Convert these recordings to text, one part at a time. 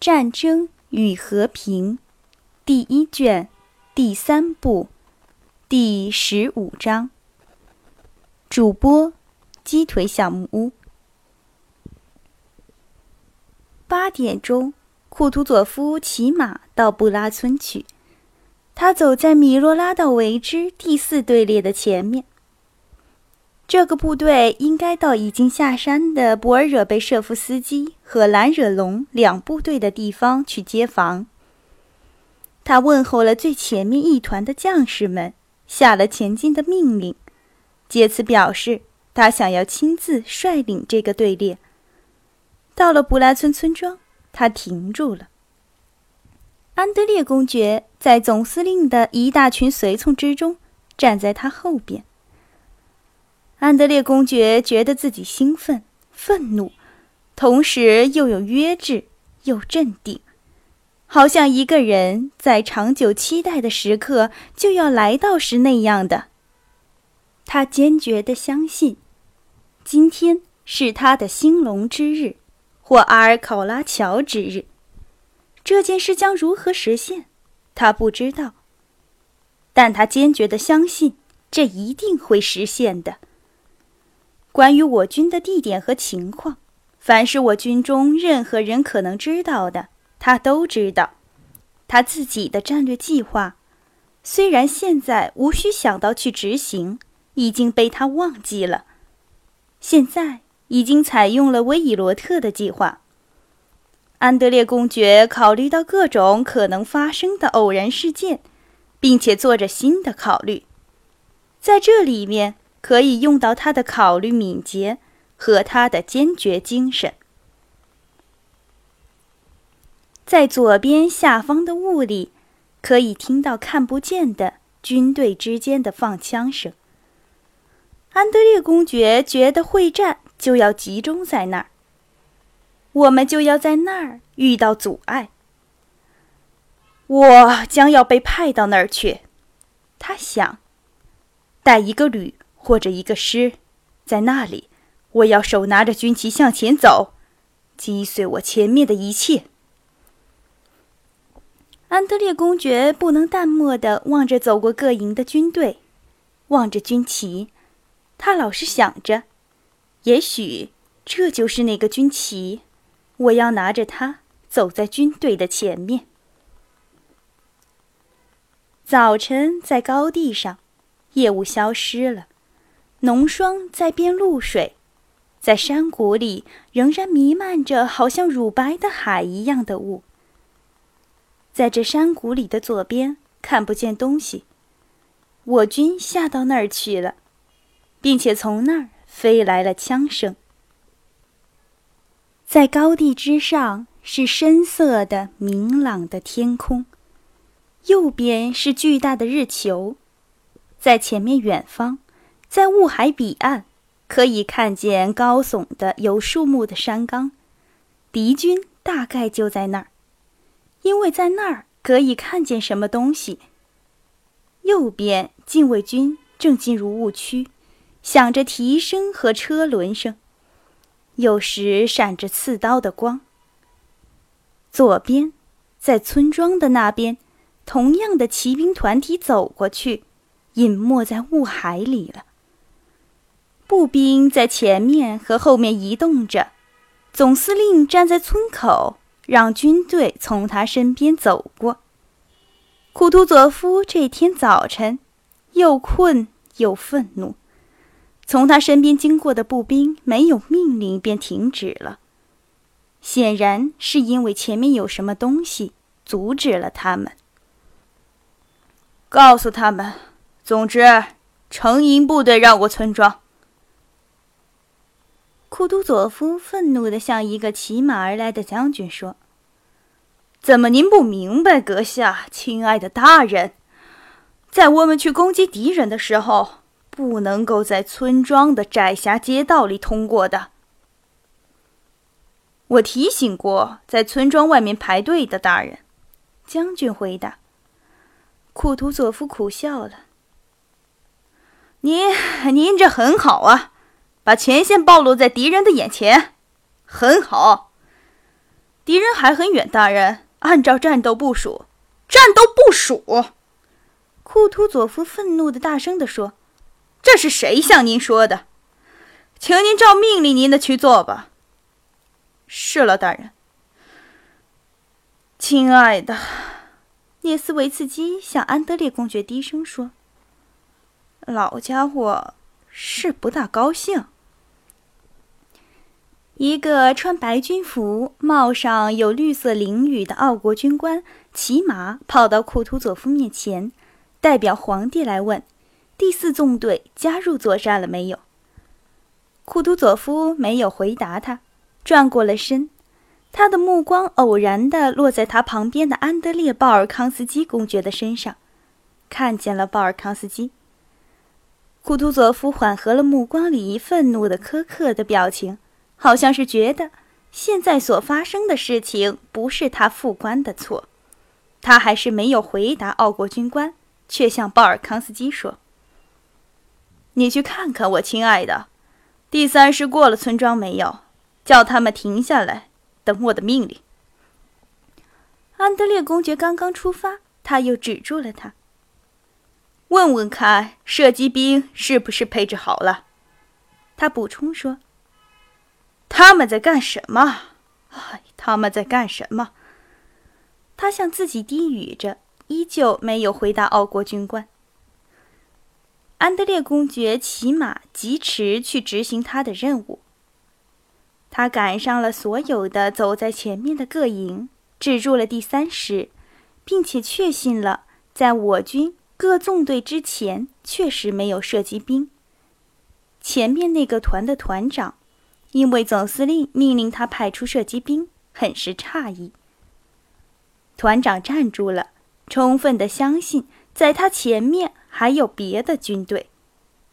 战争与和平》第一卷第三部第十五章。主播：鸡腿小木屋。八点钟，库图佐夫骑马到布拉村去。他走在米洛拉道维之第四队列的前面。这个部队应该到已经下山的博尔惹贝舍夫斯基和兰惹龙两部队的地方去接防。他问候了最前面一团的将士们，下了前进的命令，借此表示他想要亲自率领这个队列。到了布拉村村庄，他停住了。安德烈公爵在总司令的一大群随从之中，站在他后边。安德烈公爵觉得自己兴奋、愤怒，同时又有约制，又镇定，好像一个人在长久期待的时刻就要来到时那样的。他坚决地相信，今天是他的兴隆之日，或阿尔考拉乔之日。这件事将如何实现，他不知道。但他坚决地相信，这一定会实现的。关于我军的地点和情况，凡是我军中任何人可能知道的，他都知道。他自己的战略计划，虽然现在无需想到去执行，已经被他忘记了。现在已经采用了威伊罗特的计划。安德烈公爵考虑到各种可能发生的偶然事件，并且做着新的考虑，在这里面可以用到他的考虑敏捷和他的坚决精神。在左边下方的雾里，可以听到看不见的军队之间的放枪声。安德烈公爵觉得会战就要集中在那儿。我们就要在那儿遇到阻碍。我将要被派到那儿去，他想，带一个旅或者一个师，在那里，我要手拿着军旗向前走，击碎我前面的一切。安德烈公爵不能淡漠地望着走过各营的军队，望着军旗，他老是想着，也许这就是那个军旗。我要拿着它走在军队的前面。早晨在高地上，夜雾消失了，浓霜在变露水，在山谷里仍然弥漫着好像乳白的海一样的雾。在这山谷里的左边看不见东西，我军下到那儿去了，并且从那儿飞来了枪声。在高地之上是深色的明朗的天空，右边是巨大的日球，在前面远方，在雾海彼岸，可以看见高耸的有树木的山岗，敌军大概就在那儿，因为在那儿可以看见什么东西。右边禁卫军正进入雾区，响着蹄声和车轮声。有时闪着刺刀的光。左边，在村庄的那边，同样的骑兵团体走过去，隐没在雾海里了。步兵在前面和后面移动着，总司令站在村口，让军队从他身边走过。库图佐夫这天早晨，又困又愤怒。从他身边经过的步兵没有命令便停止了，显然是因为前面有什么东西阻止了他们。告诉他们，总之，成营部队绕过村庄。库图佐夫愤怒地向一个骑马而来的将军说：“怎么您不明白，阁下，亲爱的大人，在我们去攻击敌人的时候。”不能够在村庄的窄狭街道里通过的。我提醒过在村庄外面排队的大人。将军回答。库图佐夫苦笑了。您，您这很好啊，把前线暴露在敌人的眼前，很好。敌人还很远，大人。按照战斗部署，战斗部署。库图佐夫愤怒的大声地说：“这是谁向您说的？请您照命令您的去做吧。”是了，大人。亲爱的，涅斯维茨基向安德烈公爵低声说：“老家伙是不大高兴。”一个穿白军服、帽上有绿色翎羽的奥国军官骑马跑到库图佐夫面前，代表皇帝来问：“第四纵队加入作战了没有？”库图佐夫没有回答他，转过了身。他的目光偶然地落在他旁边的安德烈·鲍尔康斯基公爵的身上，看见了鲍尔康斯基。库图佐夫缓和了目光里愤怒的苛刻的表情。好像是觉得现在所发生的事情不是他副官的错，他还是没有回答奥国军官，却向鲍尔康斯基说：“你去看看我亲爱的，第三师过了村庄没有？叫他们停下来，等我的命令。”安德烈公爵刚刚出发，他又止住了他。问问看，射击兵是不是配置好了？他补充说。他们在干什么？哎，他们在干什么？他向自己低语着，依旧没有回答奥国军官。安德烈公爵骑马疾驰去执行他的任务。他赶上了所有的走在前面的各营，止住了第三师，并且确信了在我军各纵队之前确实没有射击兵。前面那个团的团长。因为总司令命令他派出射击兵，很是诧异。团长站住了，充分的相信在他前面还有别的军队，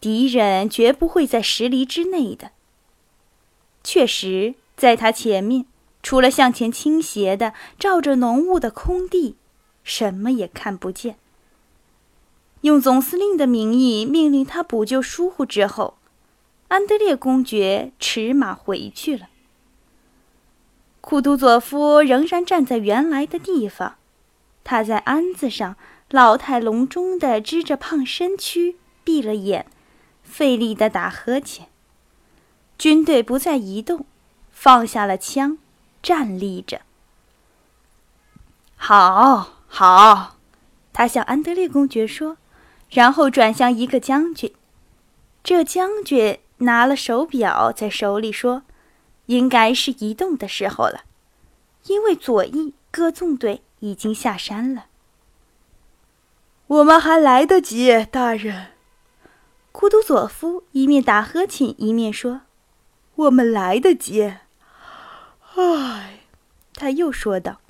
敌人绝不会在十里之内的。确实，在他前面，除了向前倾斜的罩着浓雾的空地，什么也看不见。用总司令的名义命令他补救疏忽之后。安德烈公爵驰马回去了。库图佐夫仍然站在原来的地方，他在鞍子上老态龙钟地支着胖身躯，闭了眼，费力地打呵欠。军队不再移动，放下了枪，站立着。好，好，他向安德烈公爵说，然后转向一个将军。这将军。拿了手表在手里说：“应该是移动的时候了，因为左翼各纵队已经下山了。我们还来得及，大人。”库图佐夫一面打呵欠一面说：“我们来得及。”唉，他又说道。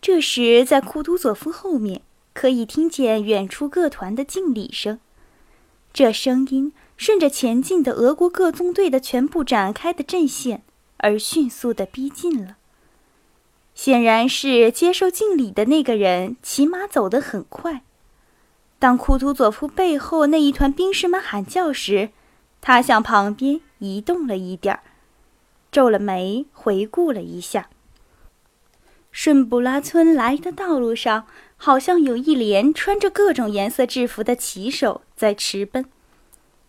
这时，在库图佐夫后面，可以听见远处各团的敬礼声，这声音。顺着前进的俄国各纵队的全部展开的阵线而迅速的逼近了。显然是接受敬礼的那个人骑马走得很快。当库图佐夫背后那一团兵士们喊叫时，他向旁边移动了一点儿，皱了眉，回顾了一下。顺布拉村来的道路上，好像有一连穿着各种颜色制服的骑手在驰奔。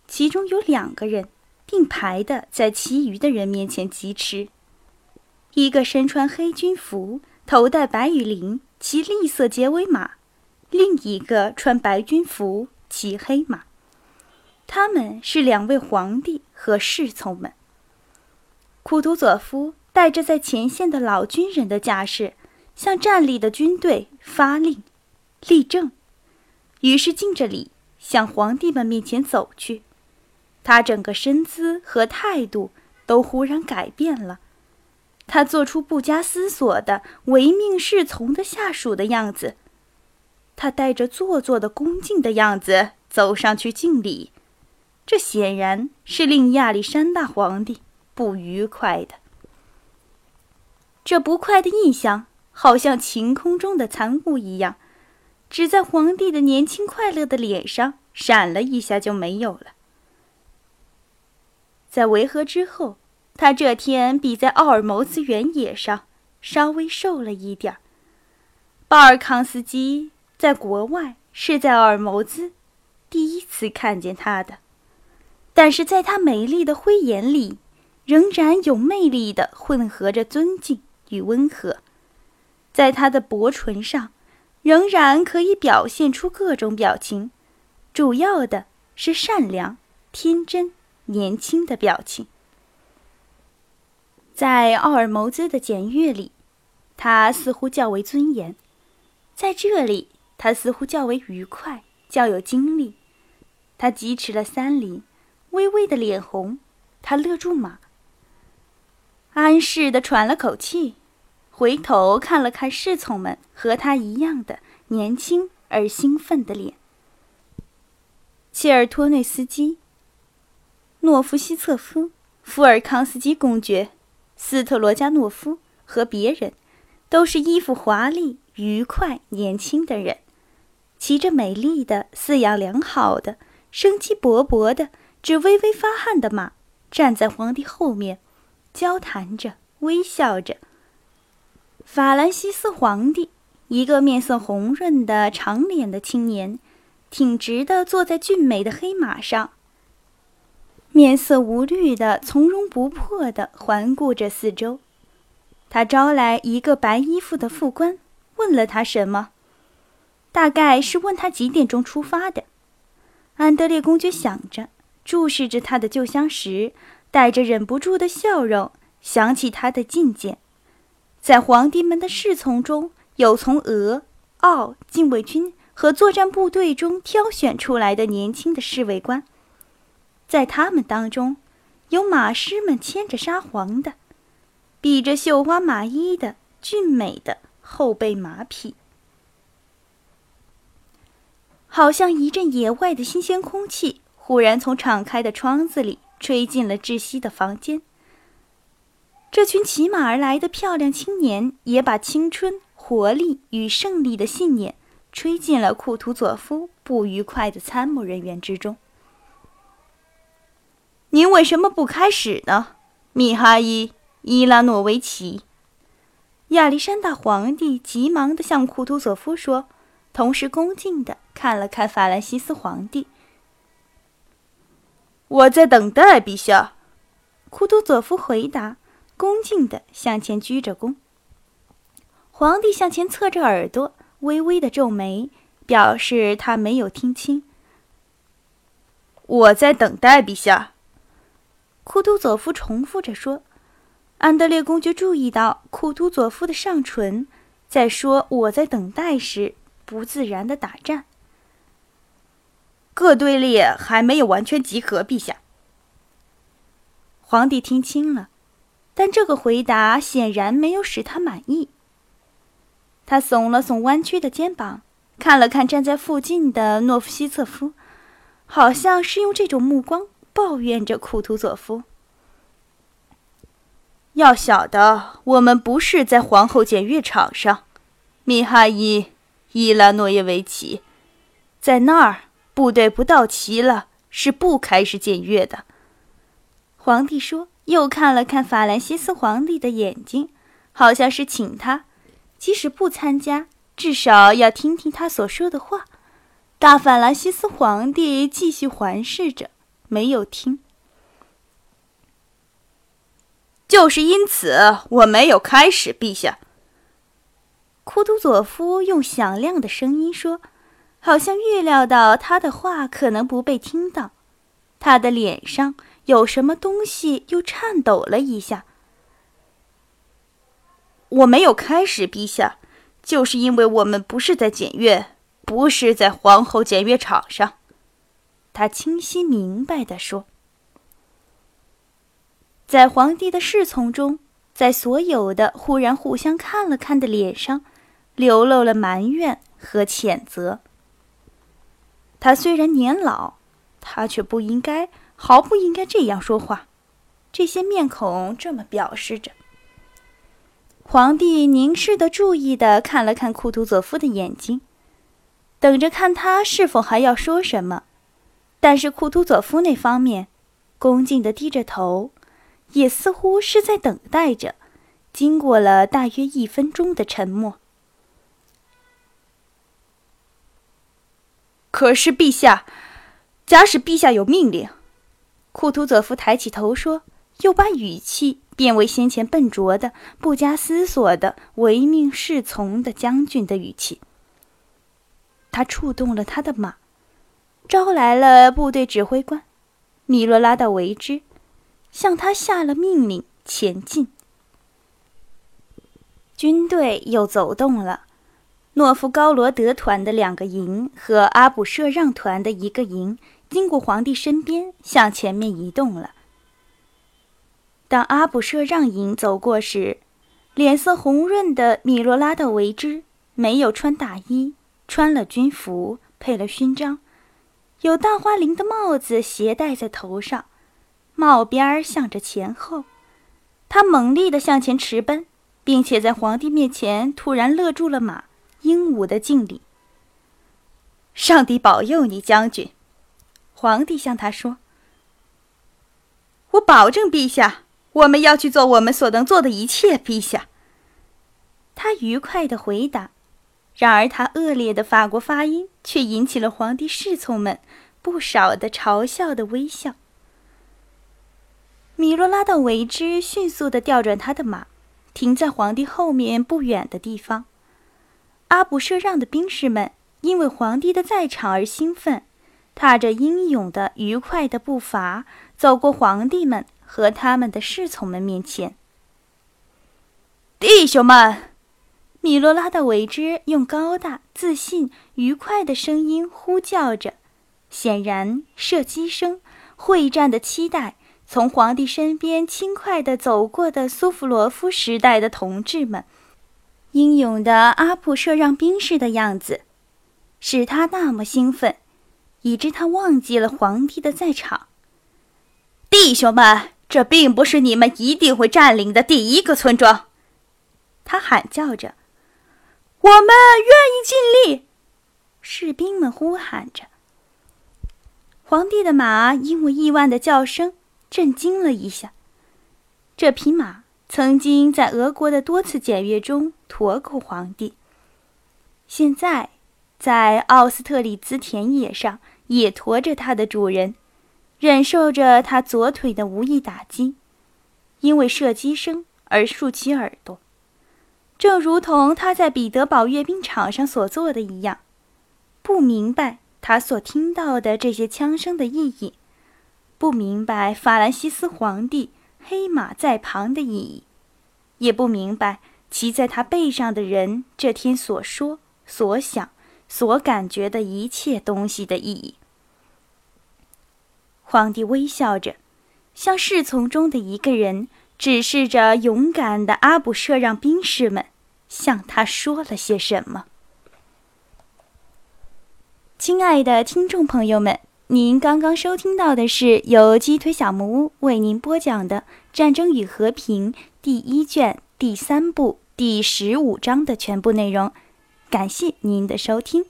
其中有两个人并排的在其余的人面前疾驰，一个身穿黑军服，头戴白羽翎，骑栗色结尾马；另一个穿白军服，骑黑马。他们是两位皇帝和侍从们。库图佐夫带着在前线的老军人的架势，向站立的军队发令：“立正！”于是敬着礼，向皇帝们面前走去。他整个身姿和态度都忽然改变了，他做出不加思索的唯命是从的下属的样子，他带着做作的恭敬的样子走上去敬礼，这显然是令亚历山大皇帝不愉快的。这不快的印象好像晴空中的残雾一样，只在皇帝的年轻快乐的脸上闪了一下就没有了。在维和之后，他这天比在奥尔谋兹原野上稍微瘦了一点儿。巴尔康斯基在国外是在奥尔谋兹第一次看见他的，但是在他美丽的灰眼里，仍然有魅力的混合着尊敬与温和，在他的薄唇上，仍然可以表现出各种表情，主要的是善良、天真、年轻的表情。在奥尔谋兹的检阅里，他似乎较为尊严；在这里，他似乎较为愉快，较有精力。他疾驰了三里，微微的脸红。他勒住马，安适的喘了口气，回头看了看侍从们和他一样的年轻而兴奋的脸。切尔托内斯基、诺夫西策夫、福尔康斯基公爵。斯特罗加诺夫和别人，都是衣服华丽、愉快、年轻的人，骑着美丽的、饲养良好的、生机勃勃的、只微微发汗的马，站在皇帝后面，交谈着，微笑着。法兰西斯皇帝，一个面色红润的、长脸的青年，挺直地坐在俊美的黑马上。面色无虑的、从容不迫的环顾着四周，他招来一个白衣服的副官，问了他什么，大概是问他几点钟出发的。安德烈公爵想着，注视着他的旧相识，带着忍不住的笑容，想起他的觐见，在皇帝们的侍从中有从俄、奥禁卫军和作战部队中挑选出来的年轻的侍卫官。在他们当中，有马师们牵着沙皇的、比着绣花马衣的俊美的后备马匹，好像一阵野外的新鲜空气忽然从敞开的窗子里吹进了窒息的房间。这群骑马而来的漂亮青年也把青春、活力与胜利的信念吹进了库图佐夫不愉快的参谋人员之中。您为什么不开始呢，米哈伊·伊拉诺维奇？亚历山大皇帝急忙地向库图佐夫说，同时恭敬地看了看法兰西斯皇帝。我在等待陛下。库图佐夫回答，恭敬地向前鞠着躬。皇帝向前侧着耳朵，微微的皱眉，表示他没有听清。我在等待陛下。库图佐夫重复着说：“安德烈公爵注意到库图佐夫的上唇在说‘我在等待’时不自然的打颤。”各队列还没有完全集合，陛下。皇帝听清了，但这个回答显然没有使他满意。他耸了耸弯曲的肩膀，看了看站在附近的诺夫西策夫，好像是用这种目光。抱怨着库图佐夫。要晓得，我们不是在皇后检阅场上，米哈伊·伊拉诺耶维奇，在那儿，部队不到齐了是不开始检阅的。皇帝说，又看了看法兰西斯皇帝的眼睛，好像是请他，即使不参加，至少要听听他所说的话。大法兰西斯皇帝继续环视着。没有听，就是因此我没有开始，陛下。库图佐夫用响亮的声音说，好像预料到他的话可能不被听到。他的脸上有什么东西又颤抖了一下。我没有开始，陛下，就是因为我们不是在检阅，不是在皇后检阅场上。他清晰明白地说：“在皇帝的侍从中，在所有的忽然互相看了看的脸上，流露了埋怨和谴责。他虽然年老，他却不应该，毫不应该这样说话。这些面孔这么表示着。”皇帝凝视的、注意的看了看库图佐夫的眼睛，等着看他是否还要说什么。但是库图佐夫那方面，恭敬地低着头，也似乎是在等待着。经过了大约一分钟的沉默，可是陛下，假使陛下有命令，库图佐夫抬起头说，又把语气变为先前笨拙的、不加思索的、唯命是从的将军的语气。他触动了他的马，招来了部队指挥官米罗拉道维之，向他下了命令前进。军队又走动了，诺夫高罗德团的两个营和阿卜舍让团的一个营经过皇帝身边，向前面移动了。当阿卜舍让营走过时，脸色红润的米罗拉道维之没有穿大衣，穿了军服，配了勋章，有大花翎的帽子斜戴在头上，帽边儿向着前后，他猛力地向前驰奔。并且在皇帝面前突然勒住了马，英武的敬礼。上帝保佑你，将军！皇帝向他说：“我保证，陛下，我们要去做我们所能做的一切。”陛下，他愉快的回答。然而，他恶劣的法国发音却引起了皇帝侍从们不少的嘲笑的微笑。米洛拉道维之迅速的调转他的马。停在皇帝后面不远的地方，阿卜舍让的兵士们因为皇帝的在场而兴奋，踏着英勇的、愉快的步伐走过皇帝们和他们的侍从们面前。弟兄们，米罗拉的维之用高大、自信、愉快的声音呼叫着，显然射击声、会战的期待。从皇帝身边轻快地走过的苏弗罗夫时代的同志们，英勇的阿普舍让兵士的样子，使他那么兴奋，以致他忘记了皇帝的在场。弟兄们，这并不是你们一定会占领的第一个村庄，他喊叫着。我们愿意尽力，士兵们呼喊着。皇帝的马因为意外的叫声。震惊了一下。这匹马曾经在俄国的多次检阅中驮过皇帝，现在在奥斯特里兹田野上也驮着它的主人，忍受着他左腿的无意打击，因为射击声而竖起耳朵，正如同他在彼得堡阅兵场上所做的一样，不明白他所听到的这些枪声的意义。不明白法兰西斯皇帝黑马在旁的意义，也不明白骑在他背上的人这天所说、所想、所感觉的一切东西的意义。皇帝微笑着，向侍从中的一个人指示着勇敢的阿卜舍让兵士们，向他说了些什么。亲爱的听众朋友们。您刚刚收听到的是由鸡腿小木屋为您播讲的《战争与和平》第一卷第三部第十五章的全部内容，感谢您的收听。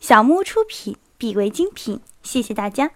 小木屋出品，必为精品，谢谢大家。